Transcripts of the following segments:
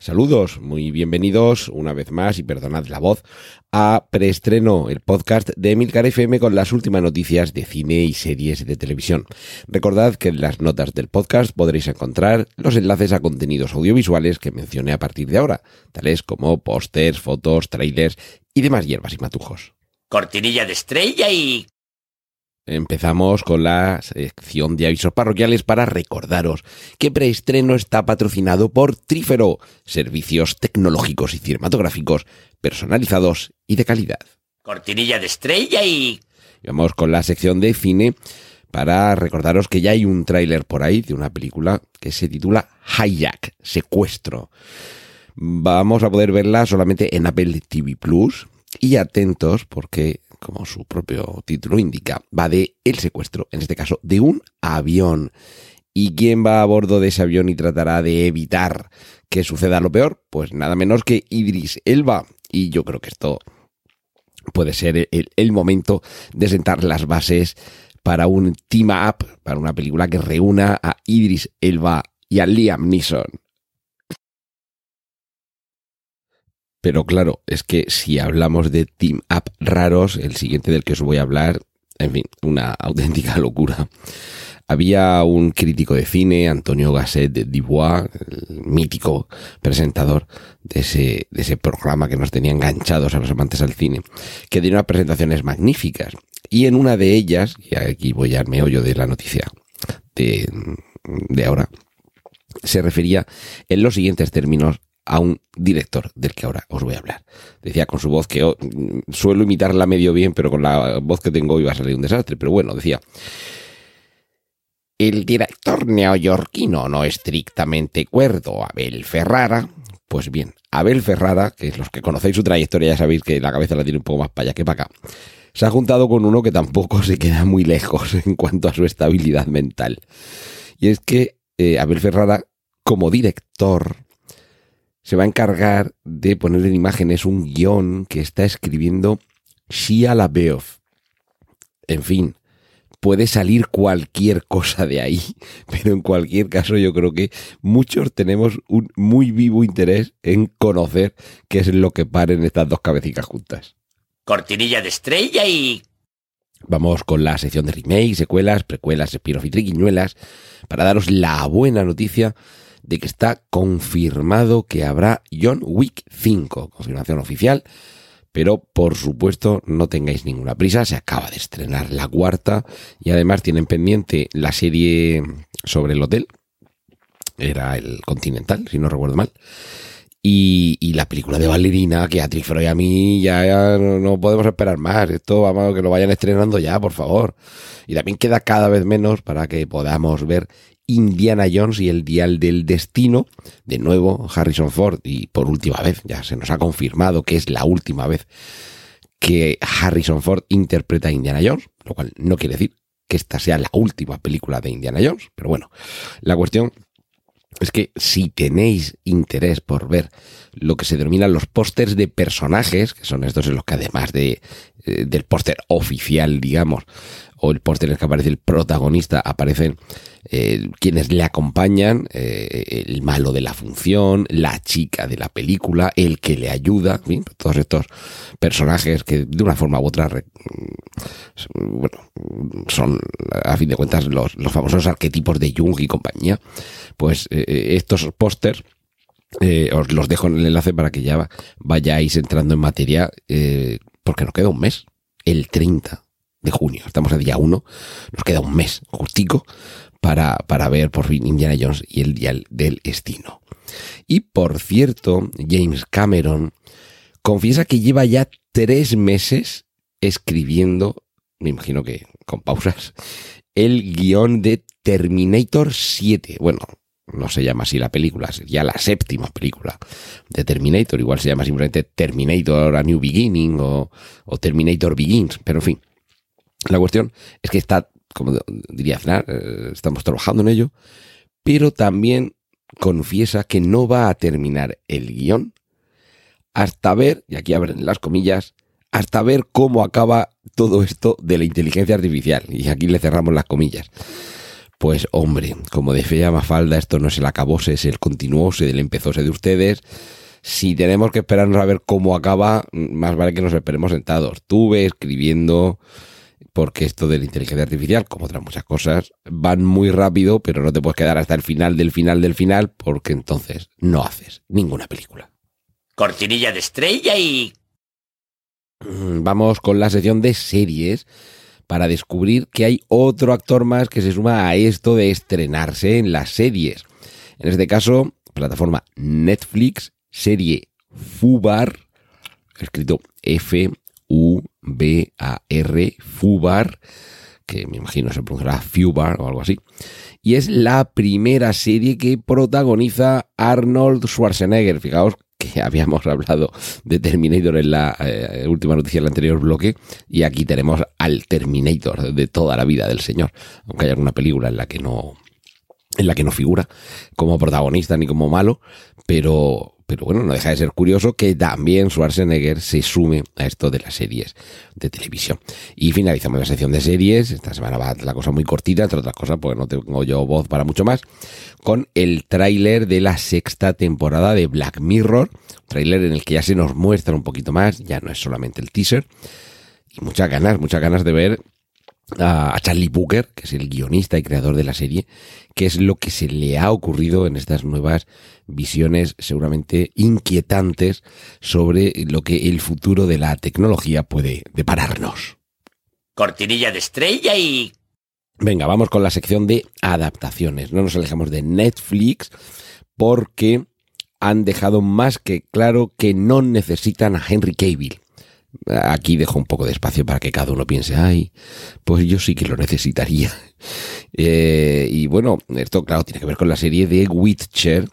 Saludos, muy bienvenidos una vez más y perdonad la voz a Preestreno, el podcast de Emilcar FM con las últimas noticias de cine y series de televisión. Recordad que en las notas del podcast podréis encontrar los enlaces a contenidos audiovisuales que mencioné a partir de ahora, tales como pósters, fotos, trailers y demás hierbas y matujos. Cortinilla de estrella y... Empezamos con la sección de avisos parroquiales para recordaros que Preestreno está patrocinado por Trífero, servicios tecnológicos y cinematográficos personalizados y de calidad. Cortinilla de estrella y... Y Vamos con la sección de cine para recordaros que ya hay un tráiler por ahí de una película que se titula Hijack, Secuestro. Vamos a poder verla solamente en Apple TV Plus y atentos porque como su propio título indica, va de el secuestro, en este caso de un avión. ¿Y quién va a bordo de ese avión y tratará de evitar que suceda lo peor? Pues nada menos que Idris Elba. Y yo creo que esto puede ser el, el momento de sentar las bases para un team up, para una película que reúna a Idris Elba y a Liam Neeson. Pero claro, es que si hablamos de team up raros, el siguiente del que os voy a hablar, en fin, una auténtica locura. Había un crítico de cine, Antonio Gasset de Dubois, el mítico presentador de ese, de ese programa que nos tenía enganchados a los amantes al cine, que dio presentaciones magníficas. Y en una de ellas, y aquí voy al meollo de la noticia de, de ahora, se refería en los siguientes términos a un director del que ahora os voy a hablar. Decía con su voz que oh, suelo imitarla medio bien, pero con la voz que tengo iba a salir un desastre. Pero bueno, decía, el director neoyorquino no estrictamente cuerdo, Abel Ferrara. Pues bien, Abel Ferrara, que los que conocéis su trayectoria ya sabéis que la cabeza la tiene un poco más para allá que para acá, se ha juntado con uno que tampoco se queda muy lejos en cuanto a su estabilidad mental. Y es que eh, Abel Ferrara, como director, se va a encargar de poner en imágenes un guion que está escribiendo Shia LaBeouf. En fin, puede salir cualquier cosa de ahí, pero en cualquier caso yo creo que muchos tenemos un muy vivo interés en conocer qué es lo que paren estas dos cabecitas juntas. Cortinilla de estrella y... Vamos con la sección de remakes, secuelas, precuelas, spin-off y triquiñuelas para daros la buena noticia de que está confirmado que habrá John Wick 5, confirmación oficial, pero por supuesto no tengáis ninguna prisa, se acaba de estrenar la cuarta y además tienen pendiente la serie sobre el hotel, era el Continental, si no recuerdo mal. Y, y, la película de Valerina, que a Trifro y a mí ya, ya no, no, podemos esperar más. Esto vamos que lo vayan estrenando ya, por favor. Y también queda cada vez menos para que podamos ver Indiana Jones y el Dial del Destino. De nuevo, Harrison Ford. Y por última vez, ya se nos ha confirmado que es la última vez que Harrison Ford interpreta a Indiana Jones, lo cual no quiere decir que esta sea la última película de Indiana Jones. Pero bueno, la cuestión es que si tenéis interés por ver lo que se denominan los pósters de personajes, que son estos en los que además de, eh, del póster oficial, digamos, o el póster en el que aparece el protagonista, aparecen eh, quienes le acompañan, eh, el malo de la función, la chica de la película, el que le ayuda, todos estos personajes que de una forma u otra, bueno, son a fin de cuentas los, los famosos arquetipos de Jung y compañía, pues eh, estos pósters os los dejo en el enlace para que ya vayáis entrando en materia, porque nos queda un mes, el 30 de junio, estamos a día 1, nos queda un mes justico para, para ver por fin Indiana Jones y el Dial del Destino. Y por cierto, James Cameron confiesa que lleva ya tres meses escribiendo, me imagino que con pausas, el guion de Terminator 7. Bueno, no se llama así la película, sería la séptima película de Terminator, igual se llama simplemente Terminator A New Beginning o, o Terminator Begins, pero en fin, la cuestión es que está como diría Aznar, eh, estamos trabajando en ello, pero también confiesa que no va a terminar el guion hasta ver, y aquí abren las comillas, hasta ver cómo acaba todo esto de la inteligencia artificial. Y aquí le cerramos las comillas. Pues hombre, como decía Mafalda, esto no es el acabose, es el continuose del empezose de ustedes. Si tenemos que esperarnos a ver cómo acaba, más vale que nos esperemos sentados. Tuve escribiendo, porque esto de la inteligencia artificial, como otras muchas cosas, van muy rápido, pero no te puedes quedar hasta el final del final del final, porque entonces no haces ninguna película. Cortinilla de estrella y... Mm, Vamos con la sección de series para descubrir que hay otro actor más que se suma a esto de estrenarse en las series. En este caso, plataforma Netflix, serie Fubar, escrito F-U-B-A-R, Fubar, que me imagino se pronunciará Fubar o algo así. Y es la primera serie que protagoniza Arnold Schwarzenegger. Fijaos que habíamos hablado de Terminator en la eh, última noticia del anterior bloque y aquí tenemos al Terminator de toda la vida del señor, aunque hay alguna película en la que no en la que no figura como protagonista ni como malo, pero pero bueno, no deja de ser curioso que también Schwarzenegger se sume a esto de las series de televisión. Y finalizamos la sección de series. Esta semana va la cosa muy cortita, entre otras cosas, porque no tengo yo voz para mucho más, con el tráiler de la sexta temporada de Black Mirror. Tráiler en el que ya se nos muestra un poquito más, ya no es solamente el teaser. Y muchas ganas, muchas ganas de ver a Charlie Booker, que es el guionista y creador de la serie, qué es lo que se le ha ocurrido en estas nuevas visiones seguramente inquietantes sobre lo que el futuro de la tecnología puede depararnos. Cortinilla de estrella y... Venga, vamos con la sección de adaptaciones. No nos alejamos de Netflix porque han dejado más que claro que no necesitan a Henry Cavill. Aquí dejo un poco de espacio para que cada uno piense, ay, pues yo sí que lo necesitaría. Eh, y bueno, esto claro tiene que ver con la serie de Witcher,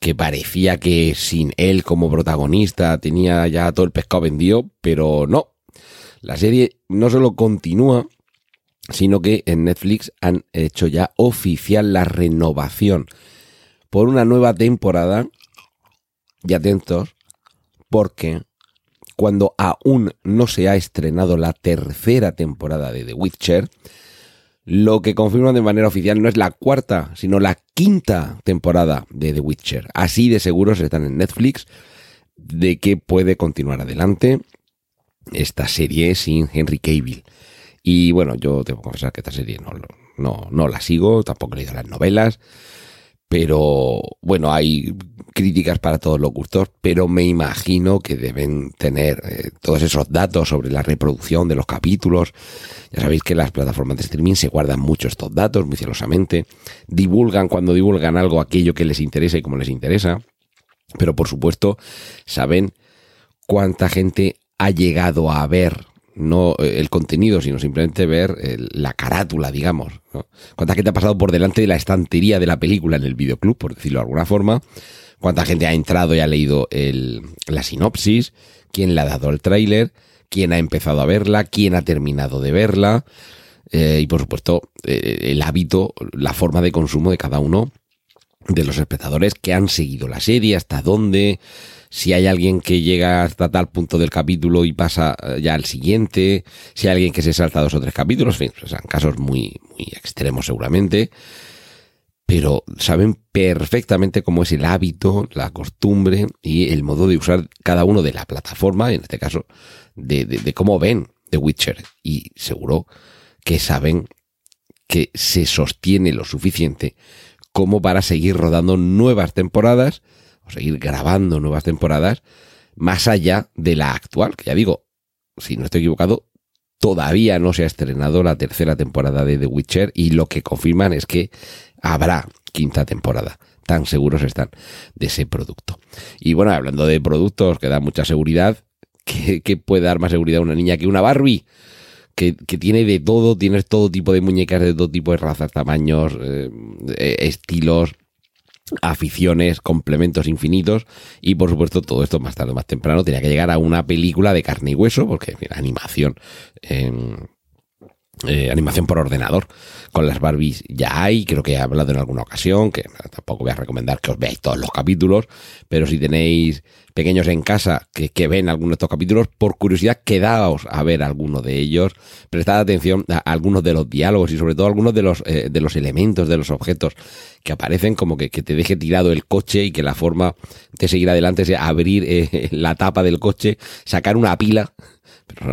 que parecía que sin él como protagonista tenía ya todo el pescado vendido, pero no. La serie no solo continúa, sino que en Netflix han hecho ya oficial la renovación por una nueva temporada. Y atentos, porque cuando aún no se ha estrenado la tercera temporada de The Witcher, lo que confirman de manera oficial no es la cuarta, sino la quinta temporada de The Witcher. Así de seguros están en Netflix de que puede continuar adelante esta serie sin Henry Cavill. Y bueno, yo tengo que confesar que esta serie no, no, no la sigo, tampoco he leído las novelas, pero bueno, hay críticas para todos los gustos, pero me imagino que deben tener eh, todos esos datos sobre la reproducción de los capítulos. Ya sabéis que las plataformas de streaming se guardan mucho estos datos muy celosamente, divulgan cuando divulgan algo aquello que les interesa y como les interesa, pero por supuesto saben cuánta gente ha llegado a ver no eh, el contenido, sino simplemente ver el, la carátula, digamos. ¿Cuánta gente ha pasado por delante de la estantería de la película en el videoclub, por decirlo de alguna forma? ¿Cuánta gente ha entrado y ha leído el, la sinopsis? ¿Quién le ha dado el tráiler? ¿Quién ha empezado a verla? ¿Quién ha terminado de verla? Eh, y por supuesto, eh, el hábito, la forma de consumo de cada uno de los espectadores que han seguido la serie, hasta dónde, si hay alguien que llega hasta tal punto del capítulo y pasa eh, ya al siguiente, si hay alguien que se salta dos o tres capítulos, en fin, son casos muy, muy extremos seguramente, pero saben perfectamente cómo es el hábito, la costumbre y el modo de usar cada uno de la plataforma, en este caso, de, de, de cómo ven The Witcher. Y seguro que saben que se sostiene lo suficiente como para seguir rodando nuevas temporadas o seguir grabando nuevas temporadas más allá de la actual, que ya digo, si no estoy equivocado, todavía no se ha estrenado la tercera temporada de The Witcher y lo que confirman es que habrá quinta temporada. Tan seguros están de ese producto. Y bueno, hablando de productos que dan mucha seguridad, ¿qué, qué puede dar más seguridad a una niña que una Barbie? Que, tiene de todo, tienes todo tipo de muñecas de todo tipo de razas, tamaños, eh, estilos, aficiones, complementos infinitos. Y por supuesto todo esto más tarde o más temprano tenía que llegar a una película de carne y hueso porque mira, animación eh, eh, animación por ordenador. Con las Barbies ya hay, creo que he hablado en alguna ocasión, que tampoco voy a recomendar que os veáis todos los capítulos, pero si tenéis pequeños en casa que, que ven algunos de estos capítulos, por curiosidad quedaos a ver alguno de ellos, prestad atención a algunos de los diálogos y sobre todo algunos de los, eh, de los elementos, de los objetos que aparecen, como que, que, te deje tirado el coche y que la forma de seguir adelante sea abrir eh, la tapa del coche, sacar una pila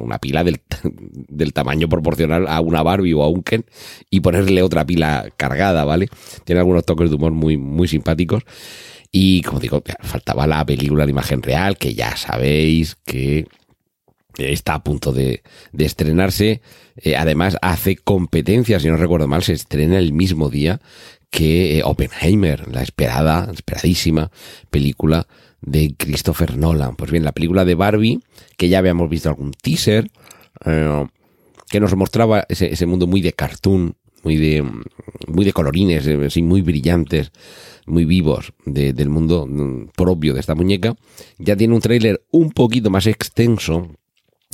una pila del, del, tamaño proporcional a una Barbie o a un Ken y ponerle otra pila cargada, ¿vale? Tiene algunos toques de humor muy, muy simpáticos. Y como digo, faltaba la película de imagen real, que ya sabéis que está a punto de, de estrenarse. Eh, además, hace competencia, si no recuerdo mal, se estrena el mismo día que eh, Oppenheimer, la esperada, esperadísima película de Christopher Nolan. Pues bien, la película de Barbie, que ya habíamos visto algún teaser, eh, que nos mostraba ese, mundo muy de cartoon, muy de, muy de colorines, eh, así, muy brillantes, muy vivos de, del mundo mm, propio de esta muñeca, ya tiene un tráiler un poquito más extenso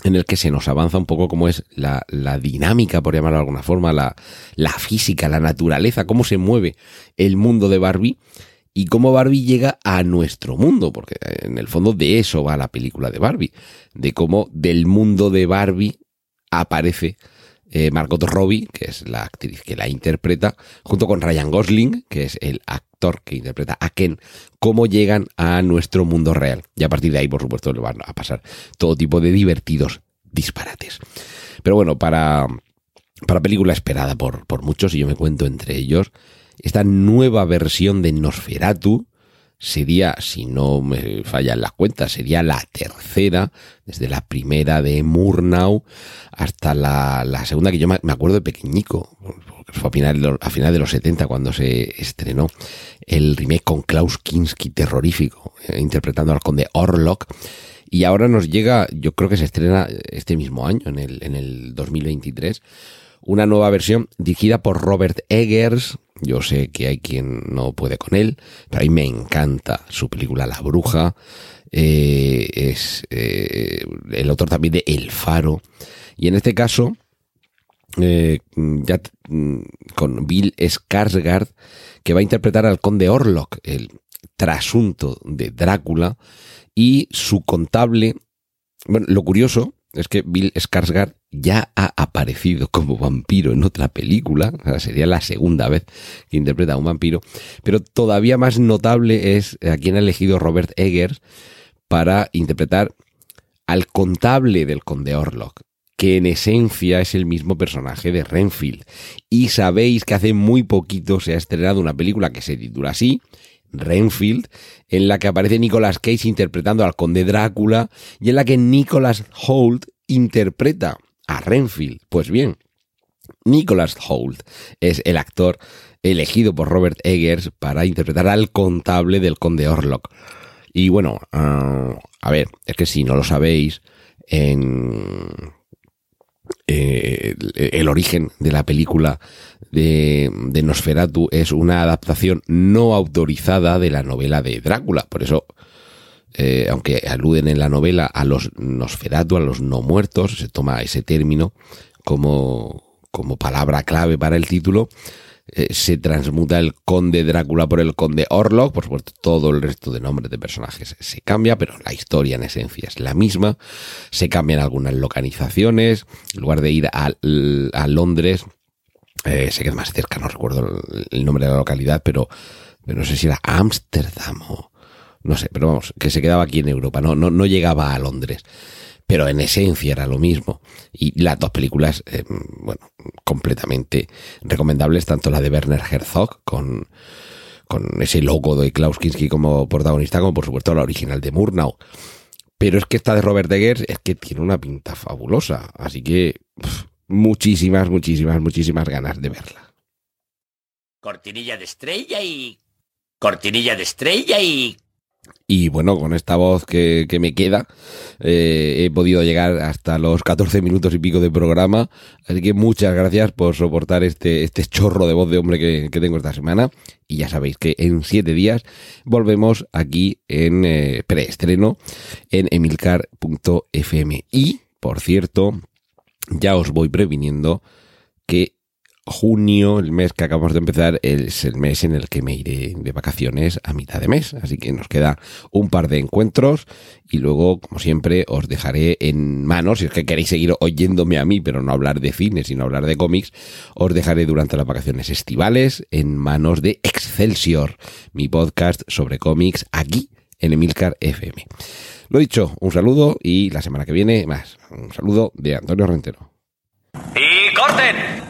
en el que se nos avanza un poco cómo es la, la dinámica, por llamarlo de alguna forma, la, la física, la naturaleza, cómo se mueve el mundo de Barbie y cómo Barbie llega a nuestro mundo, porque en el fondo de eso va la película de Barbie, de cómo del mundo de Barbie aparece eh, Margot Robbie, que es la actriz que la interpreta, junto con Ryan Gosling, que es el actor que interpreta a Ken, cómo llegan a nuestro mundo real. Y a partir de ahí, por supuesto, le van a pasar todo tipo de divertidos disparates. Pero bueno, para, para película esperada por, por muchos, y yo me cuento entre ellos, esta nueva versión de Nosferatu sería, si no me fallan las cuentas, sería la tercera, desde la primera de Murnau hasta la, segunda que yo me acuerdo de pequeñico, fue a final, de los, a final de los 70 cuando se estrenó el remake con Klaus Kinski terrorífico, eh, interpretando al conde Orlok. Y ahora nos llega, yo creo que se estrena este mismo año, en el, en el 2023, una nueva versión dirigida por Robert Eggers, yo sé que hay quien no puede con él, pero a mí me encanta su película La Bruja. Eh, es eh, el autor también de El Faro. Y en este caso, eh, ya mm, con Bill Skarsgård, que va a interpretar al conde Orlok, el trasunto de Drácula, y su contable. Bueno, lo curioso es que Bill Skarsgård ya ha aparecido como vampiro en otra película, sería la segunda vez que interpreta a un vampiro, pero todavía más notable es a quien ha elegido Robert Eggers para interpretar al contable del conde Orlok, que en esencia es el mismo personaje de Renfield. Y sabéis que hace muy poquito se ha estrenado una película que se titula así, Renfield, en la que aparece Nicolas Cage interpretando al conde Drácula y en la que Nicolas Holt interpreta a Renfield. Pues bien, Nicholas Holt es el actor elegido por Robert Eggers para interpretar al contable del conde Orlok. Y bueno, uh, a ver, es que si no lo sabéis, en eh, el origen de la película de, Nosferatu es una adaptación no autorizada de la novela de Drácula. Por eso eh, aunque aluden en la novela a los Nosferatu, a los no muertos, se toma ese término como, como palabra clave para el título, eh, se transmuta el conde Drácula por el conde Orlok, por supuesto todo el resto de nombres de personajes se cambia, pero la historia en esencia es la misma, se cambian algunas localizaciones, en lugar de ir a, a Londres, eh, se queda más cerca, no recuerdo el, el nombre de la localidad, pero, pero no sé si era Ámsterdam o no sé, pero vamos, que se quedaba aquí en Europa, no, no, no llegaba a Londres. Pero en esencia era lo mismo. Y las dos películas, eh, bueno, completamente recomendables, tanto la de Werner Herzog con, con ese logo de Klaus Kinski como protagonista, como por supuesto la original de Murnau. Pero es que esta de Robert Eggers es que tiene una pinta fabulosa. Así que muchísimas, muchísimas, muchísimas ganas de verla. Cortinilla de estrella y... Cortinilla de estrella y... Y bueno, con esta voz que, que me queda, eh, he podido llegar hasta los 14 minutos y pico de programa. Así que muchas gracias por soportar este, este chorro de voz de hombre que, que tengo esta semana. Y ya sabéis que en siete días volvemos aquí en eh, preestreno en emilcar.fm. Y, por cierto, ya os voy previniendo que junio, el mes que acabamos de empezar, es el mes en el que me iré de vacaciones a mitad de mes. Así que nos queda un par de encuentros y luego, como siempre, os dejaré en manos, si es que queréis seguir oyéndome a mí, pero no hablar de cine, sino hablar de cómics, os dejaré durante las vacaciones estivales en manos de Excelsior, mi podcast sobre cómics aquí en Emilcar FM. Lo dicho, un saludo y la semana que viene más. Un saludo de Antonio Rentero. ¡Y corten!